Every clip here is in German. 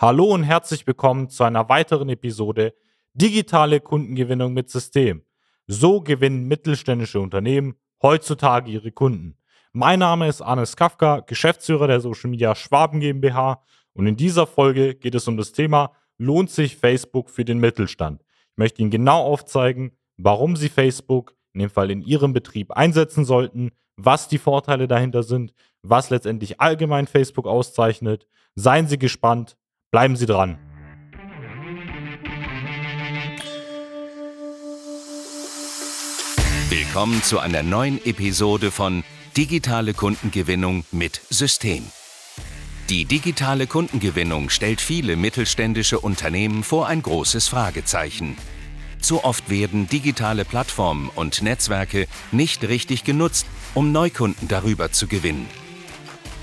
Hallo und herzlich willkommen zu einer weiteren Episode Digitale Kundengewinnung mit System. So gewinnen mittelständische Unternehmen heutzutage ihre Kunden. Mein Name ist Arnes Kafka, Geschäftsführer der Social Media Schwaben GmbH und in dieser Folge geht es um das Thema Lohnt sich Facebook für den Mittelstand? Ich möchte Ihnen genau aufzeigen, warum Sie Facebook in dem Fall in Ihrem Betrieb einsetzen sollten, was die Vorteile dahinter sind, was letztendlich allgemein Facebook auszeichnet. Seien Sie gespannt, Bleiben Sie dran. Willkommen zu einer neuen Episode von Digitale Kundengewinnung mit System. Die digitale Kundengewinnung stellt viele mittelständische Unternehmen vor ein großes Fragezeichen. Zu oft werden digitale Plattformen und Netzwerke nicht richtig genutzt, um Neukunden darüber zu gewinnen.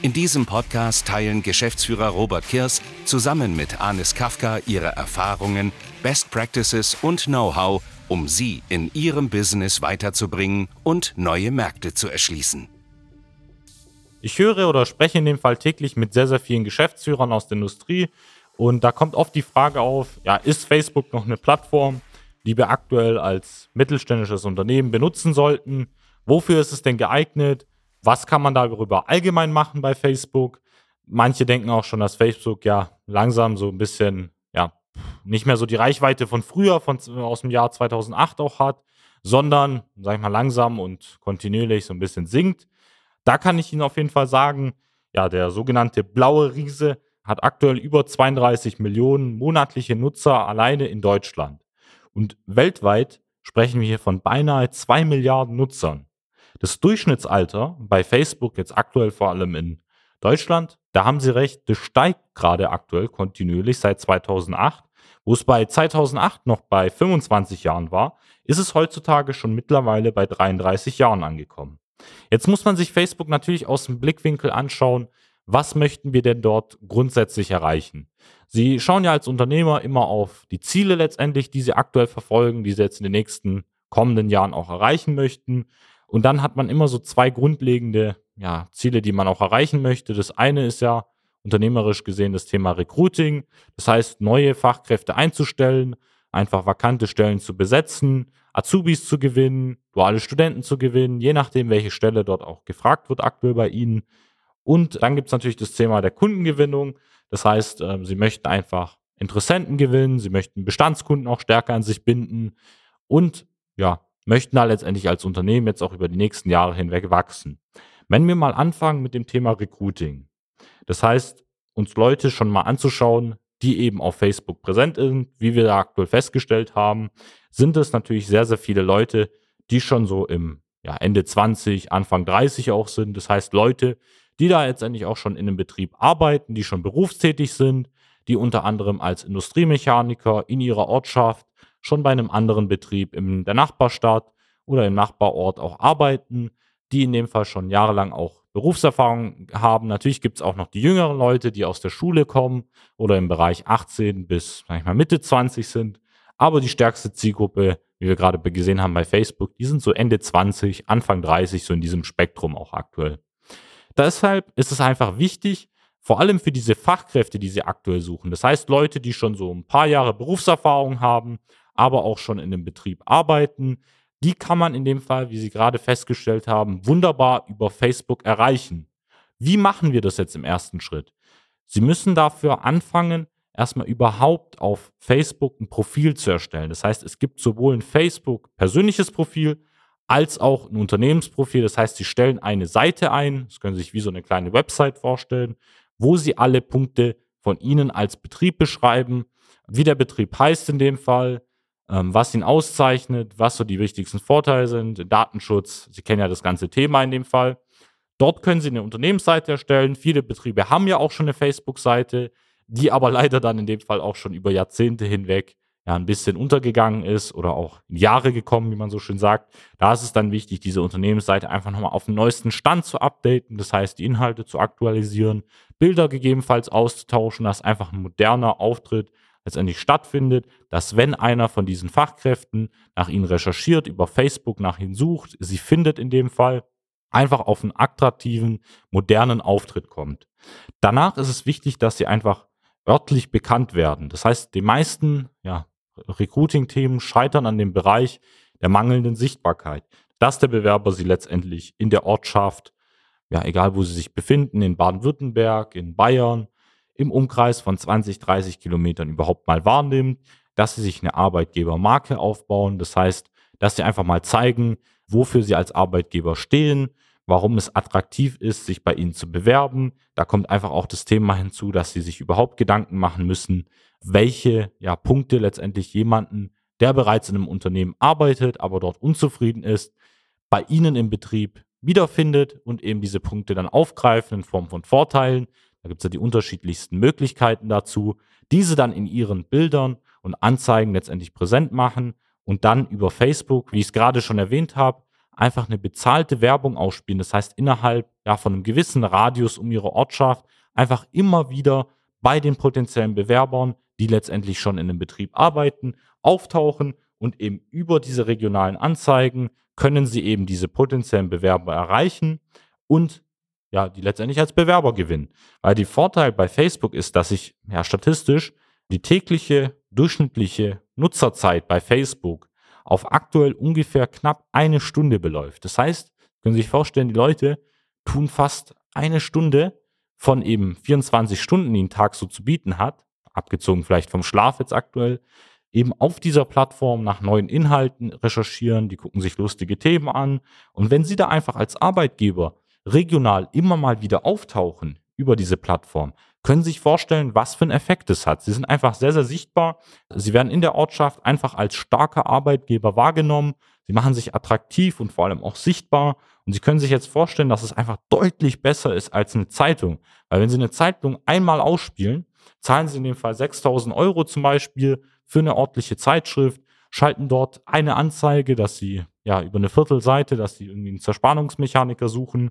In diesem Podcast teilen Geschäftsführer Robert Kirs zusammen mit Anis Kafka ihre Erfahrungen, Best Practices und Know-how, um sie in ihrem Business weiterzubringen und neue Märkte zu erschließen. Ich höre oder spreche in dem Fall täglich mit sehr, sehr vielen Geschäftsführern aus der Industrie und da kommt oft die Frage auf, ja, ist Facebook noch eine Plattform, die wir aktuell als mittelständisches Unternehmen benutzen sollten? Wofür ist es denn geeignet? Was kann man darüber allgemein machen bei Facebook? Manche denken auch schon, dass Facebook ja langsam so ein bisschen, ja, nicht mehr so die Reichweite von früher, von, aus dem Jahr 2008 auch hat, sondern, sag ich mal, langsam und kontinuierlich so ein bisschen sinkt. Da kann ich Ihnen auf jeden Fall sagen, ja, der sogenannte blaue Riese hat aktuell über 32 Millionen monatliche Nutzer alleine in Deutschland. Und weltweit sprechen wir hier von beinahe 2 Milliarden Nutzern. Das Durchschnittsalter bei Facebook jetzt aktuell vor allem in Deutschland, da haben Sie recht, das steigt gerade aktuell kontinuierlich seit 2008. Wo es bei 2008 noch bei 25 Jahren war, ist es heutzutage schon mittlerweile bei 33 Jahren angekommen. Jetzt muss man sich Facebook natürlich aus dem Blickwinkel anschauen, was möchten wir denn dort grundsätzlich erreichen? Sie schauen ja als Unternehmer immer auf die Ziele letztendlich, die Sie aktuell verfolgen, die Sie jetzt in den nächsten kommenden Jahren auch erreichen möchten. Und dann hat man immer so zwei grundlegende ja, Ziele, die man auch erreichen möchte. Das eine ist ja unternehmerisch gesehen das Thema Recruiting. Das heißt, neue Fachkräfte einzustellen, einfach vakante Stellen zu besetzen, Azubis zu gewinnen, duale Studenten zu gewinnen, je nachdem, welche Stelle dort auch gefragt wird aktuell bei Ihnen. Und dann gibt es natürlich das Thema der Kundengewinnung. Das heißt, äh, Sie möchten einfach Interessenten gewinnen, Sie möchten Bestandskunden auch stärker an sich binden und ja, möchten da letztendlich als Unternehmen jetzt auch über die nächsten Jahre hinweg wachsen. Wenn wir mal anfangen mit dem Thema Recruiting, das heißt, uns Leute schon mal anzuschauen, die eben auf Facebook präsent sind, wie wir da aktuell festgestellt haben, sind es natürlich sehr, sehr viele Leute, die schon so im ja, Ende 20, Anfang 30 auch sind. Das heißt, Leute, die da letztendlich auch schon in einem Betrieb arbeiten, die schon berufstätig sind, die unter anderem als Industriemechaniker in ihrer Ortschaft schon bei einem anderen Betrieb in der Nachbarstadt oder im Nachbarort auch arbeiten, die in dem Fall schon jahrelang auch Berufserfahrung haben. Natürlich gibt es auch noch die jüngeren Leute, die aus der Schule kommen oder im Bereich 18 bis sag ich mal, Mitte 20 sind. Aber die stärkste Zielgruppe, wie wir gerade gesehen haben bei Facebook, die sind so Ende 20, Anfang 30, so in diesem Spektrum auch aktuell. Deshalb ist es einfach wichtig, vor allem für diese Fachkräfte, die sie aktuell suchen. Das heißt, Leute, die schon so ein paar Jahre Berufserfahrung haben, aber auch schon in dem Betrieb arbeiten. Die kann man in dem Fall, wie Sie gerade festgestellt haben, wunderbar über Facebook erreichen. Wie machen wir das jetzt im ersten Schritt? Sie müssen dafür anfangen, erstmal überhaupt auf Facebook ein Profil zu erstellen. Das heißt, es gibt sowohl ein Facebook persönliches Profil als auch ein Unternehmensprofil. Das heißt, Sie stellen eine Seite ein, das können Sie sich wie so eine kleine Website vorstellen, wo Sie alle Punkte von Ihnen als Betrieb beschreiben, wie der Betrieb heißt in dem Fall, was ihn auszeichnet, was so die wichtigsten Vorteile sind, Datenschutz. Sie kennen ja das ganze Thema in dem Fall. Dort können Sie eine Unternehmensseite erstellen. Viele Betriebe haben ja auch schon eine Facebook-Seite, die aber leider dann in dem Fall auch schon über Jahrzehnte hinweg ja ein bisschen untergegangen ist oder auch in Jahre gekommen, wie man so schön sagt. Da ist es dann wichtig, diese Unternehmensseite einfach nochmal auf den neuesten Stand zu updaten, das heißt die Inhalte zu aktualisieren, Bilder gegebenenfalls auszutauschen, dass einfach ein moderner Auftritt letztendlich stattfindet, dass wenn einer von diesen Fachkräften nach ihnen recherchiert, über Facebook nach ihnen sucht, sie findet in dem Fall, einfach auf einen attraktiven, modernen Auftritt kommt. Danach ist es wichtig, dass sie einfach örtlich bekannt werden. Das heißt, die meisten ja, Recruiting-Themen scheitern an dem Bereich der mangelnden Sichtbarkeit, dass der Bewerber sie letztendlich in der Ortschaft, ja, egal wo sie sich befinden, in Baden-Württemberg, in Bayern, im Umkreis von 20, 30 Kilometern überhaupt mal wahrnimmt, dass sie sich eine Arbeitgebermarke aufbauen. Das heißt, dass sie einfach mal zeigen, wofür sie als Arbeitgeber stehen, warum es attraktiv ist, sich bei ihnen zu bewerben. Da kommt einfach auch das Thema hinzu, dass sie sich überhaupt Gedanken machen müssen, welche ja, Punkte letztendlich jemanden, der bereits in einem Unternehmen arbeitet, aber dort unzufrieden ist, bei ihnen im Betrieb wiederfindet und eben diese Punkte dann aufgreifen in Form von Vorteilen. Da gibt es ja die unterschiedlichsten Möglichkeiten dazu, diese dann in ihren Bildern und Anzeigen letztendlich präsent machen und dann über Facebook, wie ich es gerade schon erwähnt habe, einfach eine bezahlte Werbung ausspielen. Das heißt, innerhalb ja, von einem gewissen Radius um ihre Ortschaft einfach immer wieder bei den potenziellen Bewerbern die letztendlich schon in einem Betrieb arbeiten, auftauchen und eben über diese regionalen Anzeigen können sie eben diese potenziellen Bewerber erreichen und ja, die letztendlich als Bewerber gewinnen. Weil die Vorteil bei Facebook ist, dass sich ja statistisch die tägliche durchschnittliche Nutzerzeit bei Facebook auf aktuell ungefähr knapp eine Stunde beläuft. Das heißt, können Sie sich vorstellen, die Leute tun fast eine Stunde von eben 24 Stunden, die ein Tag so zu bieten hat, abgezogen vielleicht vom Schlaf jetzt aktuell, eben auf dieser Plattform nach neuen Inhalten recherchieren, die gucken sich lustige Themen an. Und wenn Sie da einfach als Arbeitgeber regional immer mal wieder auftauchen über diese Plattform, können sich vorstellen, was für einen Effekt es hat. Sie sind einfach sehr, sehr sichtbar. Sie werden in der Ortschaft einfach als starker Arbeitgeber wahrgenommen. Sie machen sich attraktiv und vor allem auch sichtbar. Und Sie können sich jetzt vorstellen, dass es einfach deutlich besser ist als eine Zeitung. Weil wenn Sie eine Zeitung einmal ausspielen, zahlen sie in dem Fall 6000 Euro zum Beispiel für eine ordentliche Zeitschrift, schalten dort eine Anzeige, dass sie ja über eine Viertelseite, dass sie irgendwie einen Zerspannungsmechaniker suchen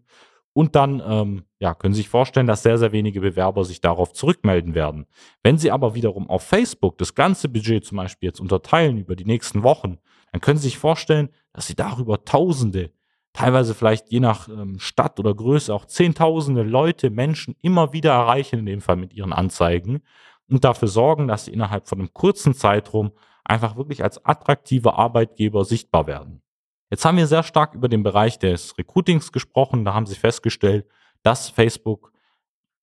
und dann ähm, ja, können Sie sich vorstellen, dass sehr, sehr wenige Bewerber sich darauf zurückmelden werden. Wenn Sie aber wiederum auf Facebook das ganze Budget zum Beispiel jetzt unterteilen über die nächsten Wochen, dann können Sie sich vorstellen, dass Sie darüber Tausende teilweise vielleicht je nach ähm, Stadt oder Größe auch Zehntausende Leute, Menschen immer wieder erreichen, in dem Fall mit ihren Anzeigen und dafür sorgen, dass sie innerhalb von einem kurzen Zeitraum einfach wirklich als attraktive Arbeitgeber sichtbar werden. Jetzt haben wir sehr stark über den Bereich des Recruitings gesprochen. Da haben sie festgestellt, dass Facebook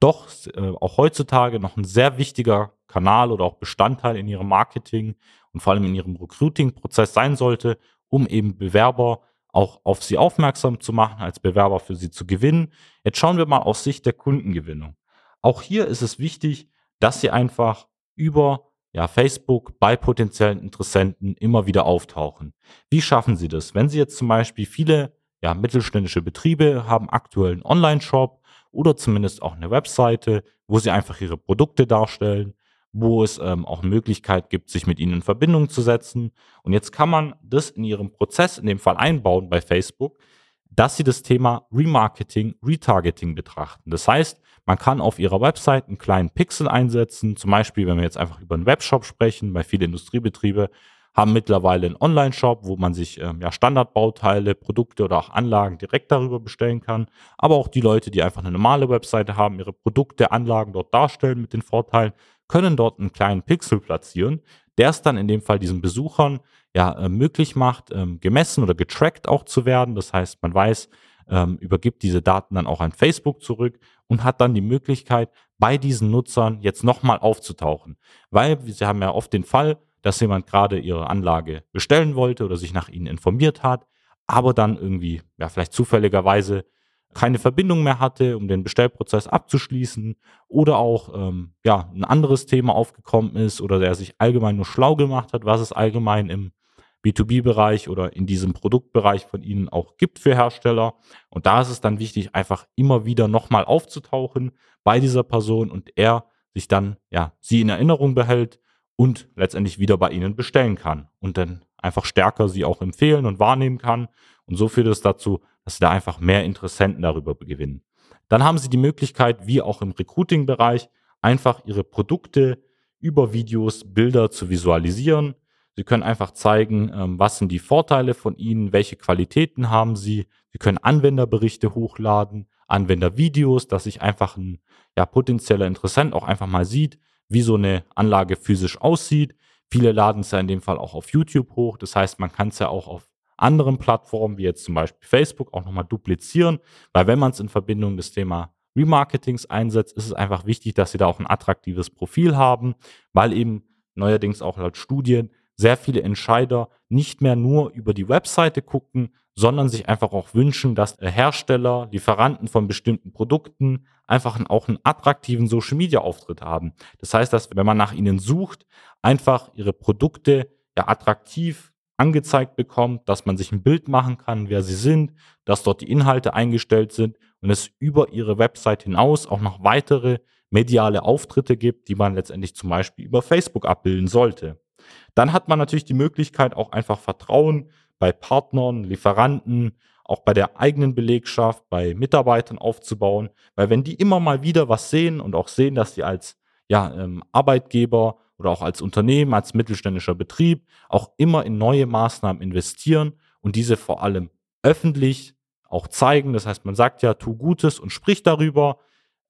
doch äh, auch heutzutage noch ein sehr wichtiger Kanal oder auch Bestandteil in ihrem Marketing und vor allem in ihrem Recruiting-Prozess sein sollte, um eben Bewerber auch auf sie aufmerksam zu machen, als Bewerber für sie zu gewinnen. Jetzt schauen wir mal aus Sicht der Kundengewinnung. Auch hier ist es wichtig, dass sie einfach über ja, Facebook bei potenziellen Interessenten immer wieder auftauchen. Wie schaffen sie das? Wenn sie jetzt zum Beispiel viele ja, mittelständische Betriebe haben aktuell einen Online-Shop oder zumindest auch eine Webseite, wo sie einfach ihre Produkte darstellen, wo es ähm, auch Möglichkeit gibt, sich mit ihnen in Verbindung zu setzen. Und jetzt kann man das in ihrem Prozess in dem Fall einbauen bei Facebook, dass sie das Thema Remarketing, Retargeting betrachten. Das heißt, man kann auf ihrer Website einen kleinen Pixel einsetzen, zum Beispiel, wenn wir jetzt einfach über einen Webshop sprechen, bei vielen Industriebetriebe haben mittlerweile einen Online-Shop, wo man sich ähm, ja, Standardbauteile, Produkte oder auch Anlagen direkt darüber bestellen kann. Aber auch die Leute, die einfach eine normale Webseite haben, ihre Produkte, Anlagen dort darstellen mit den Vorteilen, können dort einen kleinen Pixel platzieren, der es dann in dem Fall diesen Besuchern ja äh, möglich macht, ähm, gemessen oder getrackt auch zu werden. Das heißt, man weiß, ähm, übergibt diese Daten dann auch an Facebook zurück und hat dann die Möglichkeit, bei diesen Nutzern jetzt nochmal aufzutauchen. Weil sie haben ja oft den Fall, dass jemand gerade ihre Anlage bestellen wollte oder sich nach ihnen informiert hat, aber dann irgendwie, ja, vielleicht zufälligerweise keine Verbindung mehr hatte, um den Bestellprozess abzuschließen oder auch ähm, ja, ein anderes Thema aufgekommen ist oder der sich allgemein nur schlau gemacht hat, was es allgemein im B2B-Bereich oder in diesem Produktbereich von Ihnen auch gibt für Hersteller. Und da ist es dann wichtig, einfach immer wieder nochmal aufzutauchen bei dieser Person und er sich dann, ja, sie in Erinnerung behält und letztendlich wieder bei Ihnen bestellen kann und dann einfach stärker Sie auch empfehlen und wahrnehmen kann. Und so führt es dazu, dass Sie da einfach mehr Interessenten darüber gewinnen. Dann haben Sie die Möglichkeit, wie auch im Recruiting-Bereich, einfach Ihre Produkte über Videos, Bilder zu visualisieren. Sie können einfach zeigen, ähm, was sind die Vorteile von Ihnen, welche Qualitäten haben Sie. Sie können Anwenderberichte hochladen, Anwendervideos, dass sich einfach ein ja, potenzieller Interessent auch einfach mal sieht, wie so eine Anlage physisch aussieht. Viele laden es ja in dem Fall auch auf YouTube hoch. Das heißt, man kann es ja auch auf anderen Plattformen, wie jetzt zum Beispiel Facebook, auch nochmal duplizieren, weil wenn man es in Verbindung des Thema Remarketings einsetzt, ist es einfach wichtig, dass sie da auch ein attraktives Profil haben, weil eben neuerdings auch laut Studien sehr viele Entscheider nicht mehr nur über die Webseite gucken, sondern sich einfach auch wünschen, dass Hersteller, Lieferanten von bestimmten Produkten einfach auch einen attraktiven Social Media Auftritt haben. Das heißt, dass wenn man nach ihnen sucht, einfach ihre Produkte ja attraktiv angezeigt bekommt, dass man sich ein Bild machen kann, wer sie sind, dass dort die Inhalte eingestellt sind und es über ihre Website hinaus auch noch weitere mediale Auftritte gibt, die man letztendlich zum Beispiel über Facebook abbilden sollte. Dann hat man natürlich die Möglichkeit, auch einfach Vertrauen bei Partnern, Lieferanten, auch bei der eigenen Belegschaft, bei Mitarbeitern aufzubauen, weil wenn die immer mal wieder was sehen und auch sehen, dass sie als ja, ähm, Arbeitgeber oder auch als Unternehmen, als mittelständischer Betrieb auch immer in neue Maßnahmen investieren und diese vor allem öffentlich auch zeigen. Das heißt, man sagt ja, tu Gutes und sprich darüber.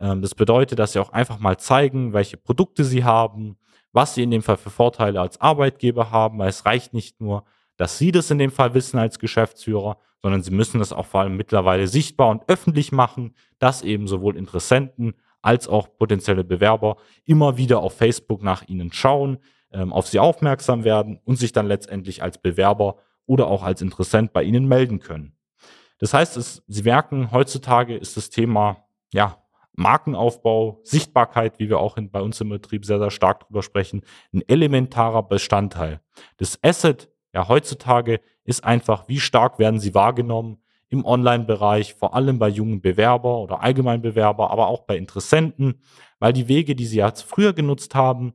Ähm, das bedeutet, dass sie auch einfach mal zeigen, welche Produkte sie haben, was sie in dem Fall für Vorteile als Arbeitgeber haben, weil es reicht nicht nur, dass sie das in dem Fall wissen als Geschäftsführer, sondern sie müssen das auch vor allem mittlerweile sichtbar und öffentlich machen, dass eben sowohl Interessenten als auch potenzielle Bewerber immer wieder auf Facebook nach ihnen schauen, ähm, auf sie aufmerksam werden und sich dann letztendlich als Bewerber oder auch als Interessent bei ihnen melden können. Das heißt, es, Sie merken, heutzutage ist das Thema ja, Markenaufbau, Sichtbarkeit, wie wir auch in, bei uns im Betrieb sehr, sehr stark drüber sprechen, ein elementarer Bestandteil. Das Asset ja heutzutage ist einfach, wie stark werden sie wahrgenommen, im Online-Bereich, vor allem bei jungen Bewerber oder Allgemeinbewerber, aber auch bei Interessenten, weil die Wege, die sie jetzt früher genutzt haben,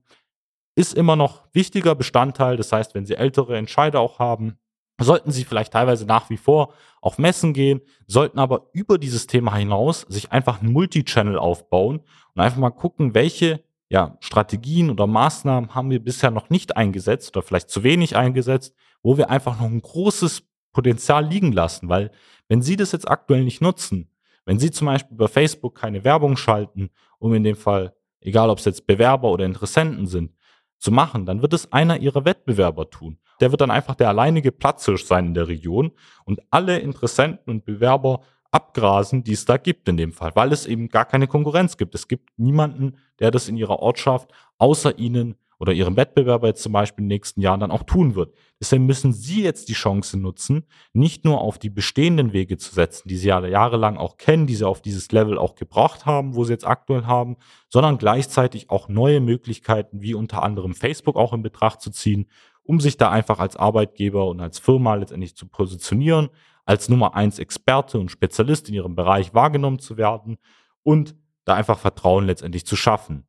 ist immer noch wichtiger Bestandteil. Das heißt, wenn sie ältere Entscheider auch haben, sollten sie vielleicht teilweise nach wie vor auf Messen gehen, sollten aber über dieses Thema hinaus sich einfach einen Multichannel aufbauen und einfach mal gucken, welche ja, Strategien oder Maßnahmen haben wir bisher noch nicht eingesetzt oder vielleicht zu wenig eingesetzt, wo wir einfach noch ein großes Potenzial liegen lassen, weil wenn Sie das jetzt aktuell nicht nutzen, wenn Sie zum Beispiel über Facebook keine Werbung schalten, um in dem Fall, egal ob es jetzt Bewerber oder Interessenten sind, zu machen, dann wird es einer Ihrer Wettbewerber tun. Der wird dann einfach der alleinige Platzhirsch sein in der Region und alle Interessenten und Bewerber abgrasen, die es da gibt in dem Fall, weil es eben gar keine Konkurrenz gibt. Es gibt niemanden, der das in ihrer Ortschaft außer Ihnen oder ihrem Wettbewerber jetzt zum Beispiel in den nächsten Jahren dann auch tun wird. Deshalb müssen Sie jetzt die Chance nutzen, nicht nur auf die bestehenden Wege zu setzen, die Sie ja jahrelang auch kennen, die Sie auf dieses Level auch gebracht haben, wo Sie jetzt aktuell haben, sondern gleichzeitig auch neue Möglichkeiten wie unter anderem Facebook auch in Betracht zu ziehen, um sich da einfach als Arbeitgeber und als Firma letztendlich zu positionieren, als Nummer eins Experte und Spezialist in Ihrem Bereich wahrgenommen zu werden und da einfach Vertrauen letztendlich zu schaffen.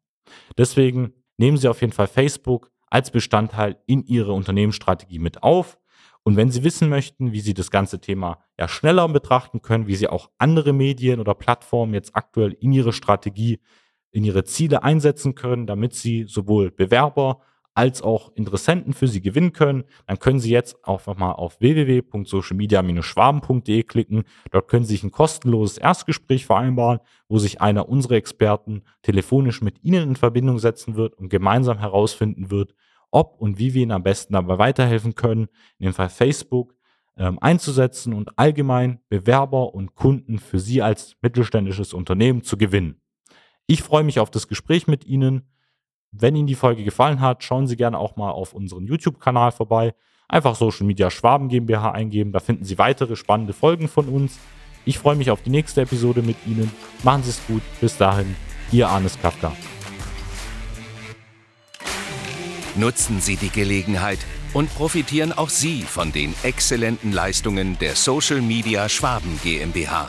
Deswegen nehmen Sie auf jeden Fall Facebook als Bestandteil in Ihre Unternehmensstrategie mit auf. Und wenn Sie wissen möchten, wie Sie das ganze Thema ja schneller betrachten können, wie Sie auch andere Medien oder Plattformen jetzt aktuell in Ihre Strategie, in Ihre Ziele einsetzen können, damit Sie sowohl Bewerber als auch Interessenten für Sie gewinnen können, dann können Sie jetzt einfach mal auf www.socialmedia-schwaben.de klicken. Dort können Sie sich ein kostenloses Erstgespräch vereinbaren, wo sich einer unserer Experten telefonisch mit Ihnen in Verbindung setzen wird und gemeinsam herausfinden wird, ob und wie wir Ihnen am besten dabei weiterhelfen können, in dem Fall Facebook ähm, einzusetzen und allgemein Bewerber und Kunden für Sie als mittelständisches Unternehmen zu gewinnen. Ich freue mich auf das Gespräch mit Ihnen. Wenn Ihnen die Folge gefallen hat, schauen Sie gerne auch mal auf unseren YouTube-Kanal vorbei. Einfach Social Media Schwaben GmbH eingeben, da finden Sie weitere spannende Folgen von uns. Ich freue mich auf die nächste Episode mit Ihnen. Machen Sie es gut. Bis dahin, Ihr Arnes Kafka. Nutzen Sie die Gelegenheit und profitieren auch Sie von den exzellenten Leistungen der Social Media Schwaben GmbH.